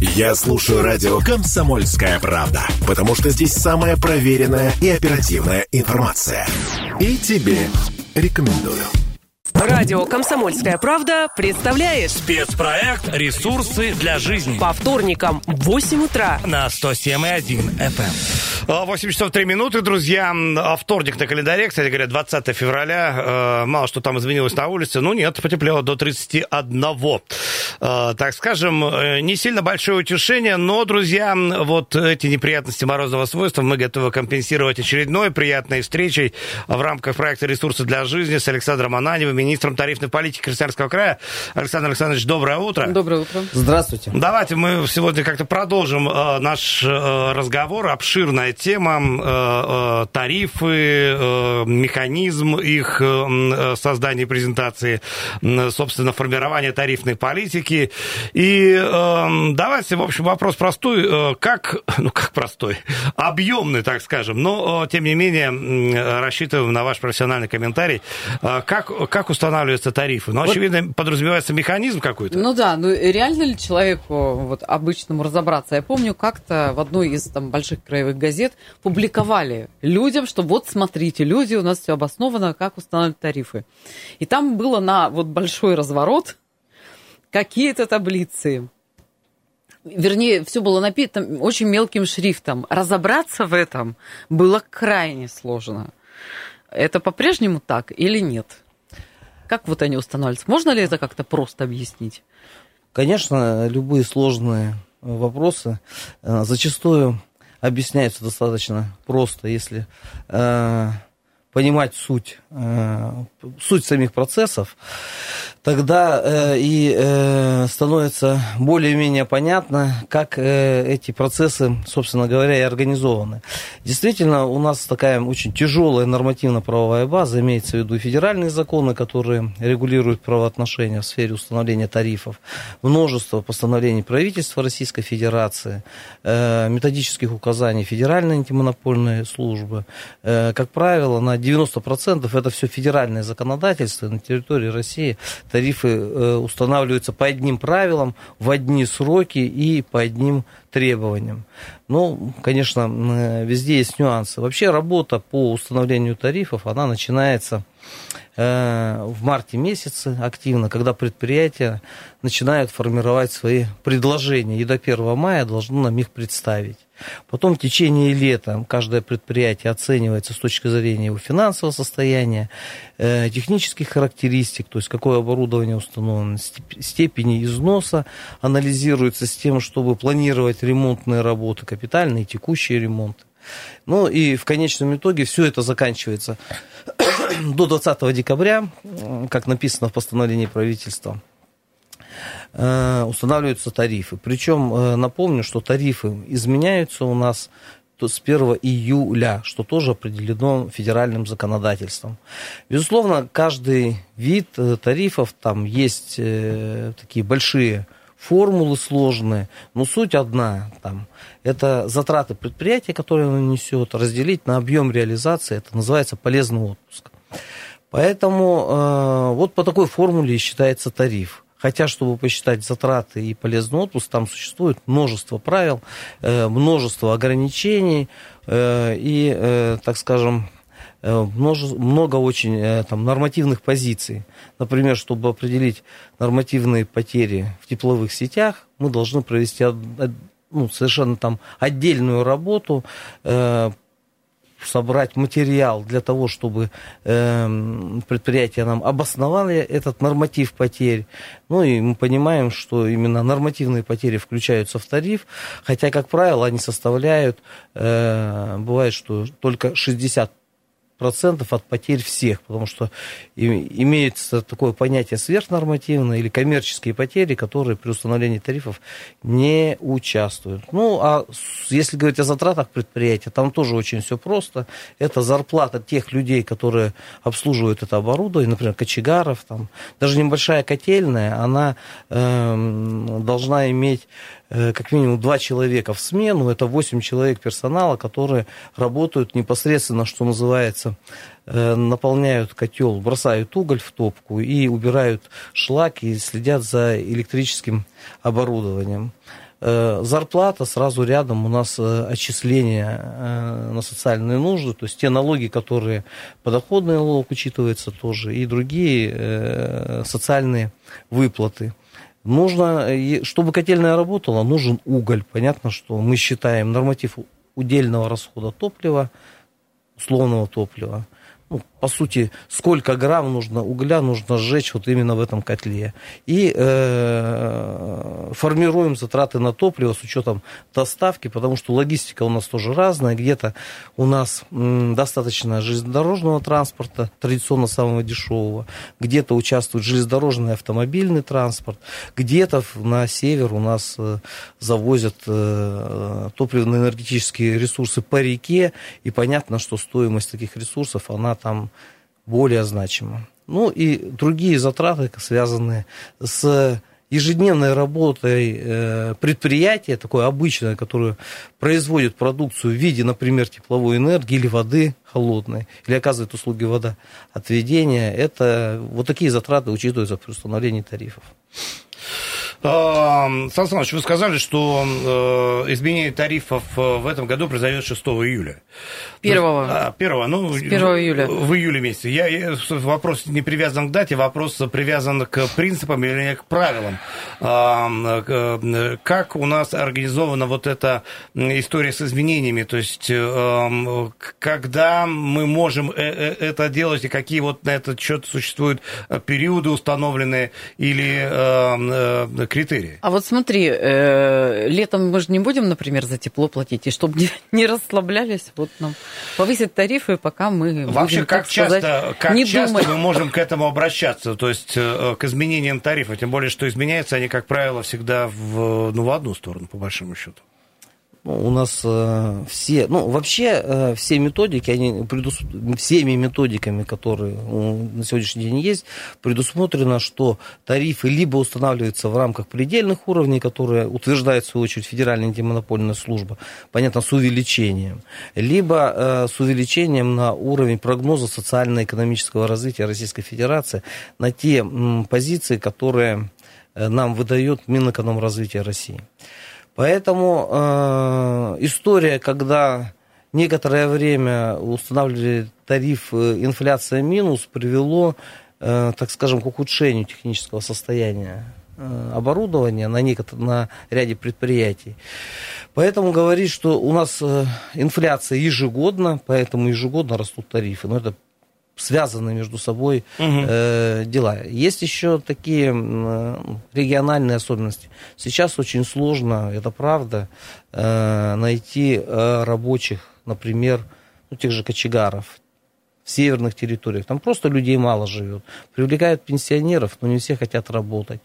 Я слушаю радио «Комсомольская правда», потому что здесь самая проверенная и оперативная информация. И тебе рекомендую. Радио «Комсомольская правда» представляет Спецпроект «Ресурсы для жизни» по вторникам в 8 утра на 107,1 FM. 8 часов 3 минуты, друзья. А Вторник на календаре, кстати говоря, 20 февраля. Э, Мало что там изменилось на улице. Ну нет, потеплело до 31. Э, Так скажем, э, не сильно большое утешение, но, друзья, вот эти неприятности морозного свойства мы готовы компенсировать очередной приятной встречей в рамках проекта «Ресурсы для жизни» с Александром Ананевым, министром тарифной политики Красноярского края. Александр Александрович, доброе утро. Доброе утро. Здравствуйте. Давайте мы сегодня как-то продолжим э, наш э, разговор. Обширная тема. Э, э, тарифы, э, механизм их создания и презентации, собственно, формирование тарифной политики. И давайте, в общем, вопрос простой. Как, ну как простой, объемный, так скажем, но, тем не менее, рассчитываем на ваш профессиональный комментарий. Как, как устанавливаются тарифы? Ну, очевидно, подразумевается механизм какой-то. Ну да, ну реально ли человеку вот обычному разобраться? Я помню, как-то в одной из там больших краевых газет публиковали людям, что вот смотрите, люди, у нас все обосновано, как устанавливать тарифы. И там было на вот большой разворот какие-то таблицы. Вернее, все было написано очень мелким шрифтом. Разобраться в этом было крайне сложно. Это по-прежнему так или нет? Как вот они устанавливаются? Можно ли это как-то просто объяснить? Конечно, любые сложные вопросы э, зачастую объясняются достаточно просто, если э, понимать суть, э, суть самих процессов, тогда э, и э, становится более-менее понятно, как эти процессы, собственно говоря, и организованы. Действительно, у нас такая очень тяжелая нормативно-правовая база, имеется в виду федеральные законы, которые регулируют правоотношения в сфере установления тарифов, множество постановлений правительства Российской Федерации, методических указаний Федеральной антимонопольной службы. Как правило, на 90% это все федеральное законодательство. На территории России тарифы э, устанавливаются по одним правилам, в одни сроки и по одним требованиям. Ну, конечно, везде есть нюансы. Вообще работа по установлению тарифов, она начинается э, в марте месяце активно, когда предприятия начинают формировать свои предложения и до 1 мая должно нам их представить. Потом в течение лета каждое предприятие оценивается с точки зрения его финансового состояния, технических характеристик, то есть какое оборудование установлено, степ- степени износа анализируется с тем, чтобы планировать ремонтные работы, капитальные текущие ремонты. Ну и в конечном итоге все это заканчивается до 20 декабря, как написано в постановлении правительства э, устанавливаются тарифы. Причем э, напомню, что тарифы изменяются у нас с 1 июля, что тоже определено федеральным законодательством. Безусловно, каждый вид э, тарифов, там есть э, такие большие формулы сложные, но суть одна. Там, это затраты предприятия, которые оно несет, разделить на объем реализации, это называется полезный отпуск. Поэтому э, вот по такой формуле считается тариф. Хотя, чтобы посчитать затраты и полезный отпуск, там существует множество правил, э, множество ограничений э, и, э, так скажем, много очень там, нормативных позиций. Например, чтобы определить нормативные потери в тепловых сетях, мы должны провести ну, совершенно там отдельную работу, собрать материал для того, чтобы э, предприятие нам обосновало этот норматив потерь. Ну и мы понимаем, что именно нормативные потери включаются в тариф, хотя, как правило, они составляют, э, бывает, что только 60 процентов от потерь всех, потому что имеется такое понятие сверхнормативные или коммерческие потери, которые при установлении тарифов не участвуют. Ну, а если говорить о затратах предприятия, там тоже очень все просто. Это зарплата тех людей, которые обслуживают это оборудование, например, кочегаров, там, даже небольшая котельная, она эм, должна иметь э, как минимум два человека в смену, это 8 человек персонала, которые работают непосредственно, что называется, э, наполняют котел, бросают уголь в топку и убирают шлак и следят за электрическим оборудованием. Э, зарплата сразу рядом у нас э, отчисления э, на социальные нужды, то есть те налоги, которые подоходный налог учитывается тоже, и другие социальные выплаты. Нужно, чтобы котельная работала, нужен уголь. Понятно, что мы считаем норматив удельного расхода топлива, условного топлива, ну, по сути, сколько грамм нужно угля нужно сжечь вот именно в этом котле. И э, формируем затраты на топливо с учетом доставки, потому что логистика у нас тоже разная. Где-то у нас достаточно железнодорожного транспорта, традиционно самого дешевого. Где-то участвует железнодорожный автомобильный транспорт. Где-то на север у нас э, завозят э, топливно-энергетические ресурсы по реке. И понятно, что стоимость таких ресурсов, она там более значимо. Ну и другие затраты, связанные с ежедневной работой э, предприятия, такое обычное, которое производит продукцию в виде, например, тепловой энергии или воды холодной, или оказывает услуги водоотведения, это вот такие затраты учитываются при установлении тарифов. Сан Саныч, вы сказали, что э, изменение тарифов э, в этом году произойдет 6 июля. Первого. А, первого, ну, 1 июля. В июле месяце. Я, я, вопрос не привязан к дате, вопрос привязан к принципам или к правилам. А, как у нас организована вот эта история с изменениями? То есть, э, когда мы можем это делать, и какие вот на этот счет существуют периоды установленные или критерии. А вот смотри, э, летом мы же не будем, например, за тепло платить, и чтобы не, не расслаблялись, вот нам повысить тарифы, пока мы Вообще, будем, как сказать, часто, как не часто думать. мы можем к этому обращаться, то есть э, к изменениям тарифа, тем более, что изменяются они, как правило, всегда в, ну, в одну сторону, по большому счету. У нас э, все, ну, вообще э, все методики, они предус... всеми методиками, которые ну, на сегодняшний день есть, предусмотрено, что тарифы либо устанавливаются в рамках предельных уровней, которые утверждает, в свою очередь, Федеральная антимонопольная служба, понятно, с увеличением, либо э, с увеличением на уровень прогноза социально-экономического развития Российской Федерации на те м, позиции, которые э, нам выдает Минэкономразвития России. Поэтому э, история, когда некоторое время устанавливали тариф э, инфляция минус, привело, э, так скажем, к ухудшению технического состояния э, оборудования на, некотор- на ряде предприятий. Поэтому говорить, что у нас э, инфляция ежегодно, поэтому ежегодно растут тарифы. Но это связаны между собой э, дела. Есть еще такие э, региональные особенности. Сейчас очень сложно, это правда, э, найти э, рабочих, например, ну, тех же кочегаров, в северных территориях. Там просто людей мало живет. Привлекают пенсионеров, но не все хотят работать.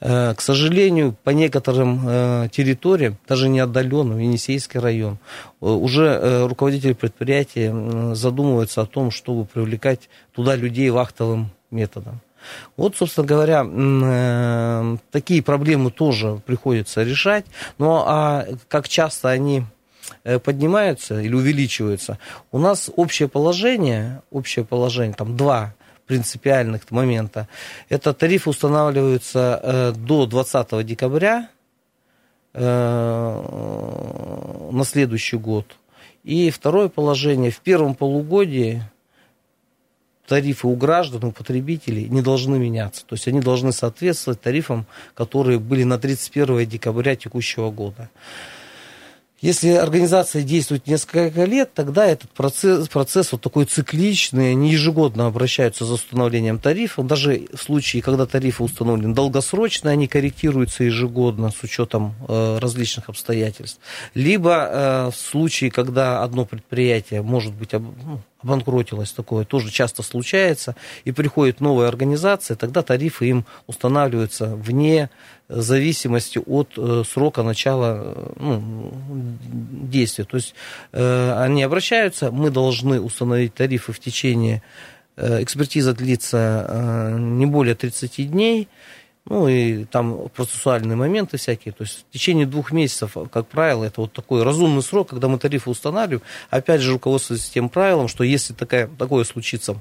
Э, К сожалению, по некоторым э, территориям, даже не отдаленным, Енисейский район, э, уже руководители предприятия задумываются о том, чтобы привлекать туда людей вахтовым методом. Вот, собственно говоря, такие проблемы тоже приходится решать. Но а как часто они поднимаются или увеличиваются, у нас общее положение, общее положение, там два принципиальных момента. Это тарифы устанавливаются э, до 20 декабря э, на следующий год. И второе положение, в первом полугодии тарифы у граждан, у потребителей не должны меняться. То есть они должны соответствовать тарифам, которые были на 31 декабря текущего года. Если организация действует несколько лет, тогда этот процесс, процесс вот такой цикличный, они ежегодно обращаются за установлением тарифов. Даже в случае, когда тарифы установлены долгосрочно, они корректируются ежегодно с учетом э, различных обстоятельств. Либо э, в случае, когда одно предприятие может быть ну, обанкротилось, такое. Тоже часто случается, и приходит новая организация, тогда тарифы им устанавливаются вне зависимости от э, срока начала э, ну, действия. То есть э, они обращаются, мы должны установить тарифы в течение, экспертиза длится не более 30 дней, ну и там процессуальные моменты всякие. То есть в течение двух месяцев, как правило, это вот такой разумный срок, когда мы тарифы устанавливаем. Опять же, руководствуясь тем правилом, что если такая, такое случится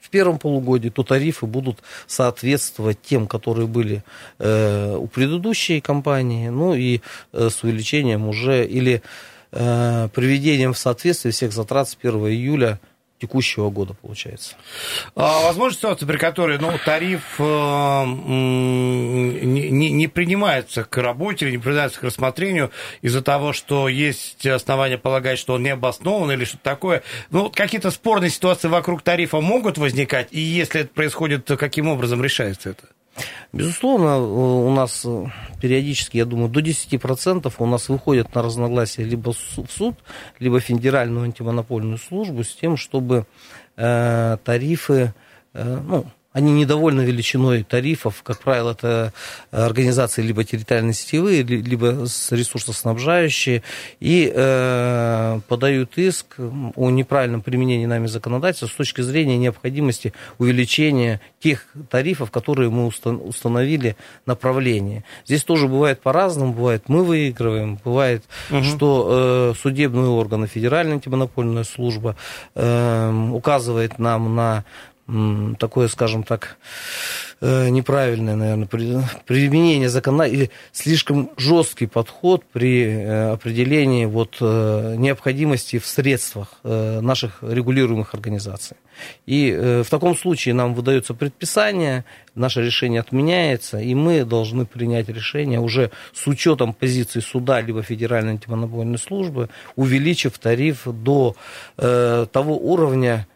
в первом полугодии, то тарифы будут соответствовать тем, которые были э, у предыдущей компании, ну и э, с увеличением уже или э, приведением в соответствие всех затрат с 1 июля текущего года, получается. А, возможно ситуация, при которой ну, тариф э, не, не принимается к работе, не принимается к рассмотрению из-за того, что есть основания полагать, что он не обоснован или что-то такое. Ну, какие-то спорные ситуации вокруг тарифа могут возникать, и если это происходит, то каким образом решается это? Безусловно, у нас периодически, я думаю, до 10% у нас выходят на разногласия либо в суд, либо в Федеральную антимонопольную службу с тем, чтобы э, тарифы, э, ну, они недовольны величиной тарифов. Как правило, это организации либо территориально сетевые, либо ресурсоснабжающие. И э, подают иск о неправильном применении нами законодательства с точки зрения необходимости увеличения тех тарифов, которые мы установили направление. Здесь тоже бывает по-разному. Бывает, мы выигрываем, бывает, угу. что э, судебные органы, Федеральная антимонопольная служба э, указывает нам на такое, скажем так, э, неправильное, наверное, применение закона или слишком жесткий подход при э, определении вот э, необходимости в средствах наших регулируемых организаций. И в таком случае нам выдается предписание, наше решение отменяется, и мы должны принять решение уже с учетом позиции суда либо Федеральной антимонопольной службы, увеличив тариф до того уровня,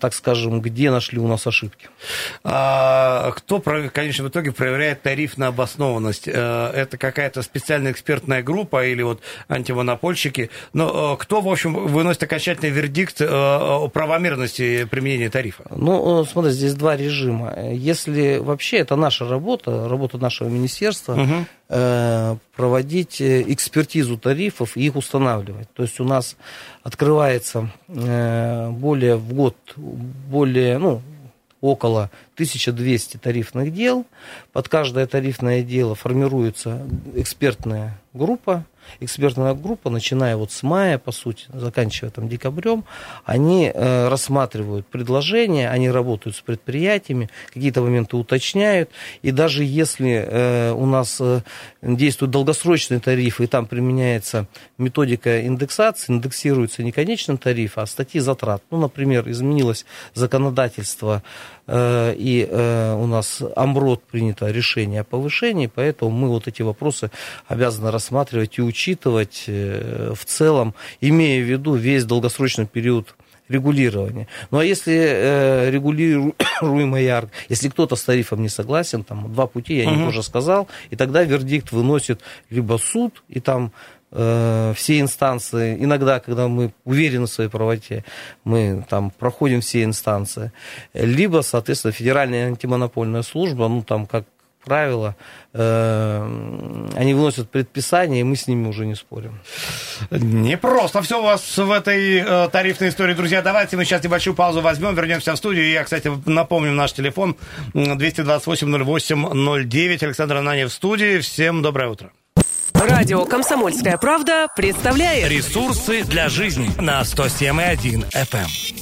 так скажем, где нашли у нас ошибки. А, кто, конечно, в итоге проверяет тариф на обоснованность? Э, это какая-то специальная экспертная группа или вот антимонопольщики? Но э, кто, в общем, выносит окончательный вердикт о правомерности применения тарифа? Ну, смотри, здесь два режима. Если вообще это наша работа, работа нашего министерства, угу проводить экспертизу тарифов и их устанавливать. То есть у нас открывается более в год более, ну, около 1200 тарифных дел. Под каждое тарифное дело формируется экспертная группа, экспертная группа, начиная вот с мая, по сути, заканчивая там декабрем, они э, рассматривают предложения, они работают с предприятиями, какие-то моменты уточняют, и даже если э, у нас э, действуют долгосрочные тарифы, и там применяется методика индексации, индексируется не конечный тариф, а статьи затрат. Ну, например, изменилось законодательство, э, и э, у нас Амрот принято решение о повышении, поэтому мы вот эти вопросы обязаны рассматривать и учитывать э, в целом, имея в виду весь долгосрочный период регулирования. Ну а если э, регулируемая, если кто-то с тарифом не согласен, там два пути, я угу. не тоже сказал, и тогда вердикт выносит либо суд, и там э, все инстанции, иногда, когда мы уверены в своей правоте, мы там проходим все инстанции, либо, соответственно, Федеральная антимонопольная служба, ну там как правила, э, они выносят предписание, и мы с ними уже не спорим. Не просто все у вас в этой э, тарифной истории, друзья. Давайте мы сейчас небольшую паузу возьмем, вернемся в студию. Я, кстати, напомню наш телефон 228-08-09. Александр Ананьев в студии. Всем доброе утро. Радио «Комсомольская правда» представляет Ресурсы для жизни на 107,1 FM.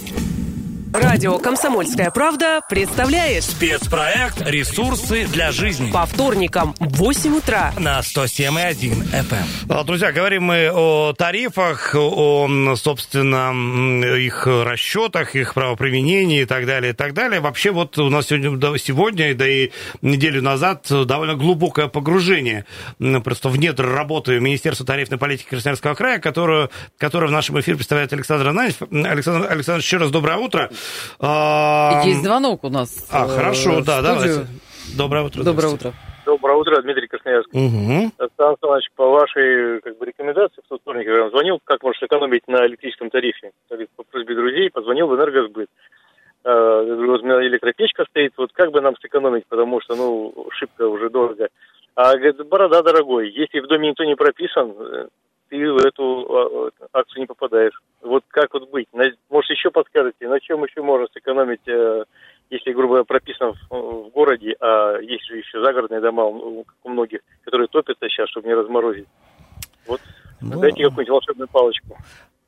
Радио «Комсомольская правда» представляет спецпроект «Ресурсы для жизни» по вторникам в 8 утра на 107,1 FM. А, друзья, говорим мы о тарифах, о, собственно, их расчетах, их правоприменении и так далее, и так далее. Вообще вот у нас сегодня, сегодня да и неделю назад довольно глубокое погружение просто в недр работы Министерства тарифной политики Красноярского края, которую, которую в нашем эфире представляет Александр Ананьев. Александр, Александр, еще раз доброе утро. А... Есть звонок у нас. А, хорошо, да, давайте. Доброе утро. Доброе утро. Доброе утро, Дмитрий Красноярск. Угу. Сан Саныч, по вашей как бы, рекомендации в тот вторник, я вам звонил, как можно сэкономить на электрическом тарифе. По просьбе друзей позвонил в энергосбыт. А, вот у меня электропечка стоит, вот как бы нам сэкономить, потому что, ну, шибко уже дорого. А, говорит, борода дорогой, если в доме никто не прописан, ты в эту а, акцию не попадаешь. Вот как вот быть? Может, еще подскажете, на чем еще можно сэкономить э, если, грубо говоря, прописан в, городе, а есть же еще загородные дома у многих, которые топятся сейчас, чтобы не разморозить. Вот ну, дайте какую-нибудь волшебную палочку.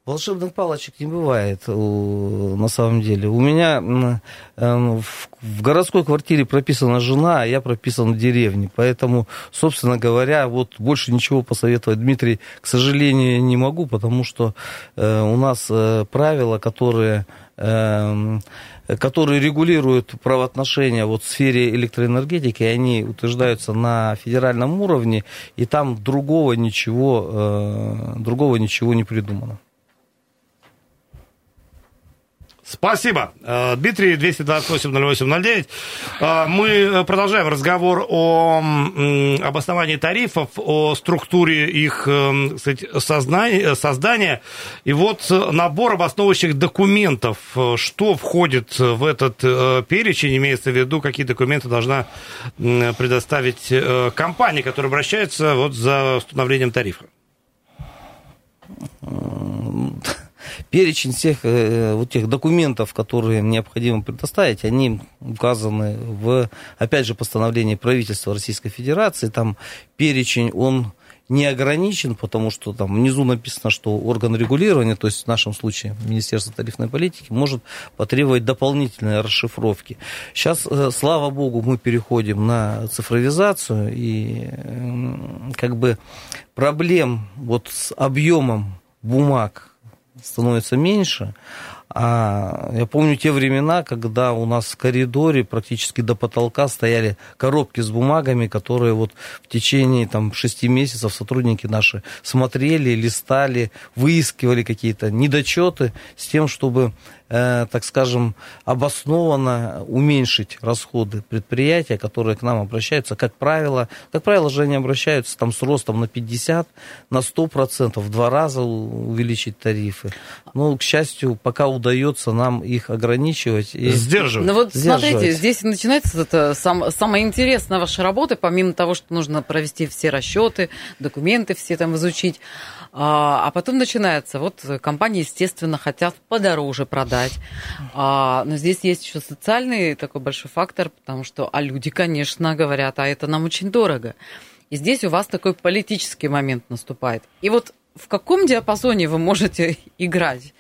Волшебных палочек не бывает на самом деле. У меня эм, в городской квартире прописана жена, а я прописан в деревне. Поэтому, собственно говоря, вот больше ничего посоветовать, Дмитрий, к сожалению, не могу, потому что э, у нас э, правила, которые эм, которые регулируют правоотношения вот в сфере электроэнергетики, они утверждаются на федеральном уровне, и там другого ничего, э, другого ничего не придумано. Спасибо. Э, Дмитрий, 228-08-09. Э, мы продолжаем разговор о обосновании тарифов, о структуре их э, создания, создания. И вот набор обосновывающих документов. Что входит в этот перечень, имеется в виду, какие документы должна предоставить компания, которая обращается вот за установлением тарифа? перечень всех э, вот тех документов, которые необходимо предоставить, они указаны в, опять же, постановлении правительства Российской Федерации. Там перечень, он не ограничен, потому что там внизу написано, что орган регулирования, то есть в нашем случае Министерство тарифной политики, может потребовать дополнительной расшифровки. Сейчас, э, слава богу, мы переходим на цифровизацию, и как бы проблем вот с объемом бумаг, становится меньше. А я помню те времена, когда у нас в коридоре практически до потолка стояли коробки с бумагами, которые вот в течение там, шести месяцев сотрудники наши смотрели, листали, выискивали какие-то недочеты с тем, чтобы так скажем, обоснованно уменьшить расходы предприятия, которые к нам обращаются, как правило, как правило же они обращаются там с ростом на 50, на 100 процентов, в два раза увеличить тарифы. Но, к счастью, пока удается нам их ограничивать и сдерживать. Ну вот смотрите, здесь начинается это сам, самое интересное вашей работы, помимо того, что нужно провести все расчеты, документы все там изучить. А, а потом начинается, вот компании, естественно, хотят подороже продать. А, но здесь есть еще социальный такой большой фактор, потому что, а люди, конечно, говорят, а это нам очень дорого. И здесь у вас такой политический момент наступает. И вот в каком диапазоне вы можете играть?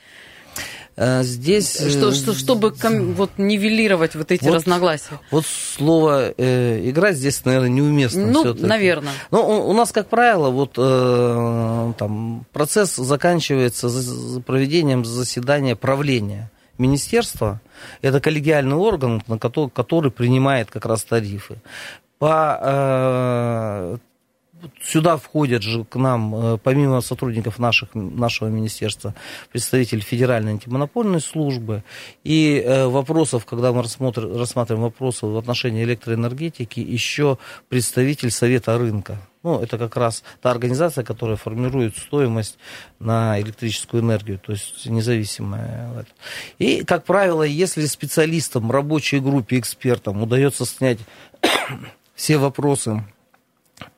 Э, здесь... Э, что, что, чтобы ком, вот, нивелировать вот эти вот, разногласия. Вот слово э, «играть» здесь, наверное, неуместно. Ну, наверное. Ну, у, у нас, как правило, вот э, там процесс заканчивается за, проведением заседания правления министерства. Это коллегиальный орган, на который, который принимает как раз тарифы. По э, сюда входят же к нам, э, помимо сотрудников наших, нашего министерства, представители Федеральной антимонопольной службы. И э, вопросов, когда мы рассмотрим, рассматриваем вопросы в отношении электроэнергетики, еще представитель Совета рынка. Ну, это как раз та организация, которая формирует стоимость на электрическую энергию, то есть независимая. И, как правило, если специалистам, рабочей группе, экспертам удается снять все вопросы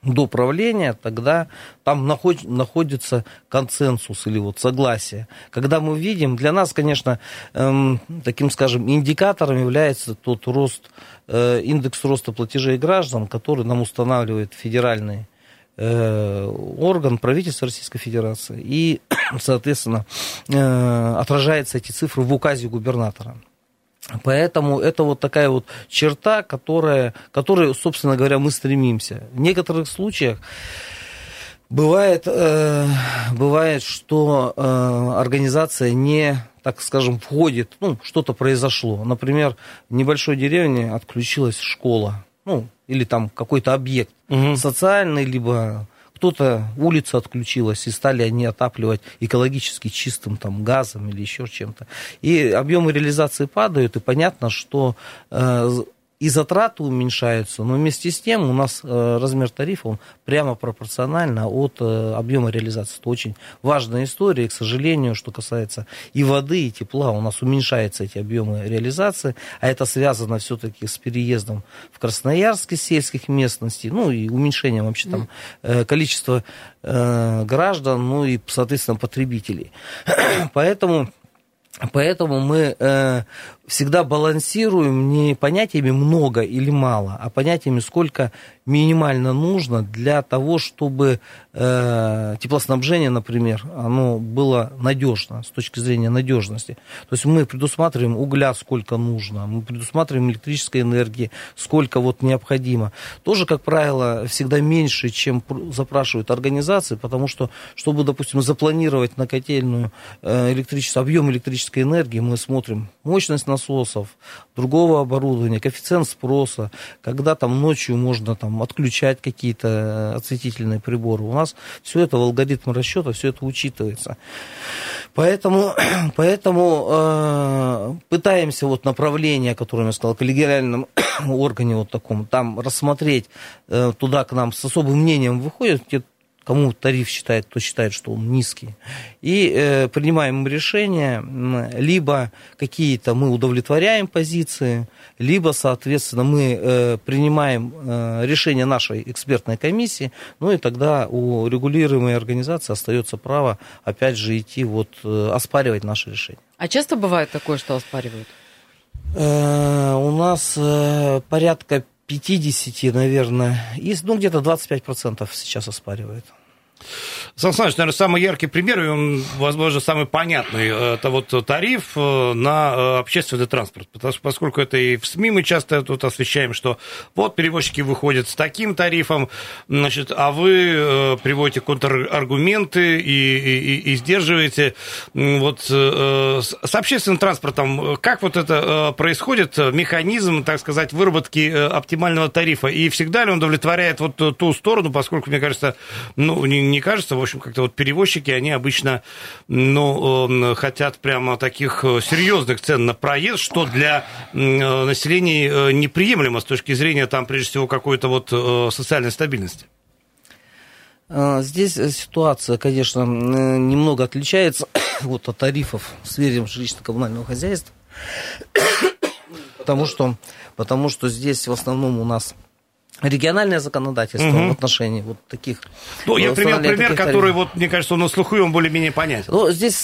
до правления, тогда там наход, находится консенсус или вот согласие. Когда мы видим, для нас, конечно, эм, таким, скажем, индикатором является тот рост, э, индекс роста платежей граждан, который нам устанавливает федеральный э, орган правительства Российской Федерации. И, соответственно, э, отражаются эти цифры в указе губернатора. Поэтому это вот такая вот черта, которая, которой, собственно говоря, мы стремимся. В некоторых случаях бывает, э, бывает что э, организация не, так скажем, входит, ну, что-то произошло. Например, в небольшой деревне отключилась школа, ну, или там какой-то объект угу. социальный, либо кто-то улица отключилась, и стали они отапливать экологически чистым там, газом или еще чем-то. И объемы реализации падают, и понятно, что э, и затраты уменьшаются, но вместе с тем у нас э, размер тарифа он прямо пропорционально от э, объема реализации. Это очень важная история, и, к сожалению, что касается и воды, и тепла, у нас уменьшаются эти объемы реализации, а это связано все-таки с переездом в Красноярск из сельских местностей, ну и уменьшением вообще там э, количества граждан, ну и, соответственно, потребителей. Поэтому Поэтому мы всегда балансируем не понятиями много или мало, а понятиями сколько минимально нужно для того, чтобы э, теплоснабжение, например, оно было надежно с точки зрения надежности. То есть мы предусматриваем угля сколько нужно, мы предусматриваем электрической энергии сколько вот необходимо. Тоже, как правило, всегда меньше, чем запрашивают организации, потому что, чтобы, допустим, запланировать на котельную э, электричество, объем электрической энергии, мы смотрим мощность насосов, другого оборудования, коэффициент спроса, когда там ночью можно там отключать какие-то э, осветительные приборы. У нас все это в алгоритме расчета, все это учитывается. Поэтому, поэтому э, пытаемся вот направление, которое я сказал, коллегиальном органе вот таком, там рассмотреть, э, туда к нам с особым мнением выходят кому тариф считает, кто считает, что он низкий. И э, принимаем решение, либо какие-то мы удовлетворяем позиции, либо, соответственно, мы э, принимаем э, решение нашей экспертной комиссии, ну и тогда у регулируемой организации остается право, опять же, идти вот э, оспаривать наше решение. А часто бывает такое, что оспаривают? Э, у нас э, порядка 50, наверное, из, ну, где-то 25% сейчас оспаривают. Сан Саныч, наверное, самый яркий пример, и он, возможно, самый понятный, это вот тариф э, на э, общественный транспорт. Потому что, поскольку это и в СМИ мы часто тут освещаем, что вот перевозчики выходят с таким тарифом, значит, а вы э, приводите контраргументы и, и, и сдерживаете. Вот с общественным транспортом, как вот это происходит, механизм, так сказать, выработки оптимального тарифа, и всегда ли он удовлетворяет вот ту сторону, поскольку, мне кажется, ну, не, не кажется, в общем, как-то вот перевозчики, они обычно, ну, хотят прямо таких э, серьезных цен на проезд, что для населения э, неприемлемо с точки зрения, там, прежде всего, какой-то вот э, социальной стабильности. А, здесь ситуация, конечно, немного отличается вот, от тарифов в сфере жилищно-коммунального хозяйства, потому что, потому что здесь в основном у нас региональное законодательство угу. в отношении вот таких... Ну, я привел пример, который, вот, мне кажется, он на слуху, и он более-менее понятен. Ну, здесь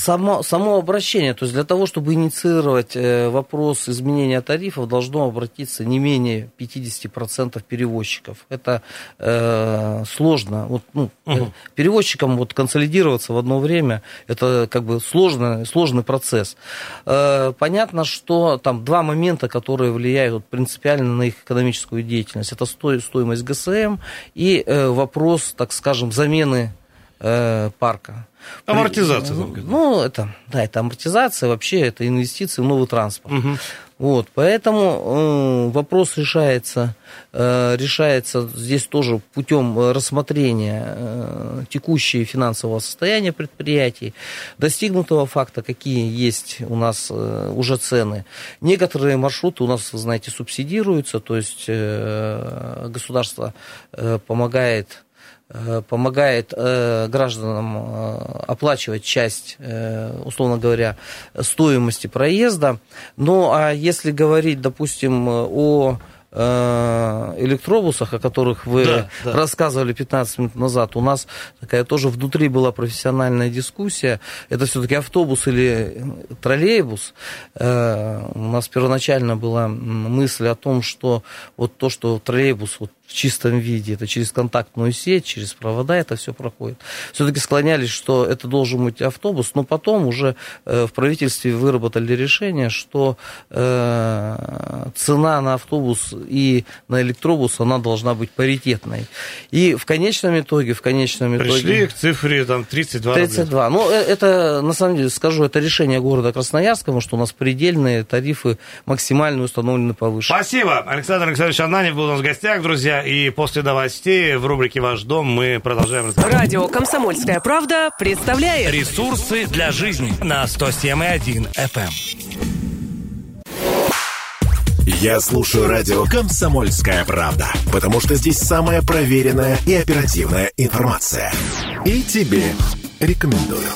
само, само обращение, то есть для того, чтобы инициировать э, вопрос изменения тарифов, должно обратиться не менее 50% перевозчиков. Это э, сложно. Вот, ну, угу. Перевозчикам вот консолидироваться в одно время, это как бы сложный, сложный процесс. Э, понятно, что там два момента, которые влияют вот, принципиально на их экономическую деятельность. Это стоимость ГСМ и э, вопрос, так скажем, замены э, парка. Амортизация. Ну, ну, это, да, это амортизация, вообще это инвестиции в новый транспорт. Угу. Вот, поэтому э, вопрос решается, э, решается здесь тоже путем рассмотрения э, текущего финансового состояния предприятий, достигнутого факта, какие есть у нас э, уже цены. Некоторые маршруты у нас, вы знаете, субсидируются, то есть э, государство э, помогает Э, помогает э, гражданам э, оплачивать часть, условно говоря, стоимости проезда. Ну, а если говорить, допустим, о электробусах, о которых вы да, да. рассказывали 15 минут назад, у нас такая тоже внутри была профессиональная дискуссия. Это все-таки автобус или троллейбус. У нас первоначально была мысль о том, что вот то, что троллейбус вот в чистом виде, это через контактную сеть, через провода это все проходит. Все-таки склонялись, что это должен быть автобус, но потом уже э, в правительстве выработали решение, что э, цена на автобус и на электробус, она должна быть паритетной. И в конечном итоге, в конечном итоге... Пришли к цифре там 32 32. Рубля. Ну, э, это, на самом деле, скажу, это решение города Красноярска, потому что у нас предельные тарифы максимально установлены повыше. Спасибо. Александр Александрович Ананев был у нас в гостях, друзья. И после новостей в рубрике «Ваш дом» мы продолжаем разговаривать. Радио «Комсомольская правда» представляет Ресурсы для жизни на 107,1 FM. Эм. Я слушаю радио «Комсомольская правда», потому что здесь самая проверенная и оперативная информация. И тебе рекомендую.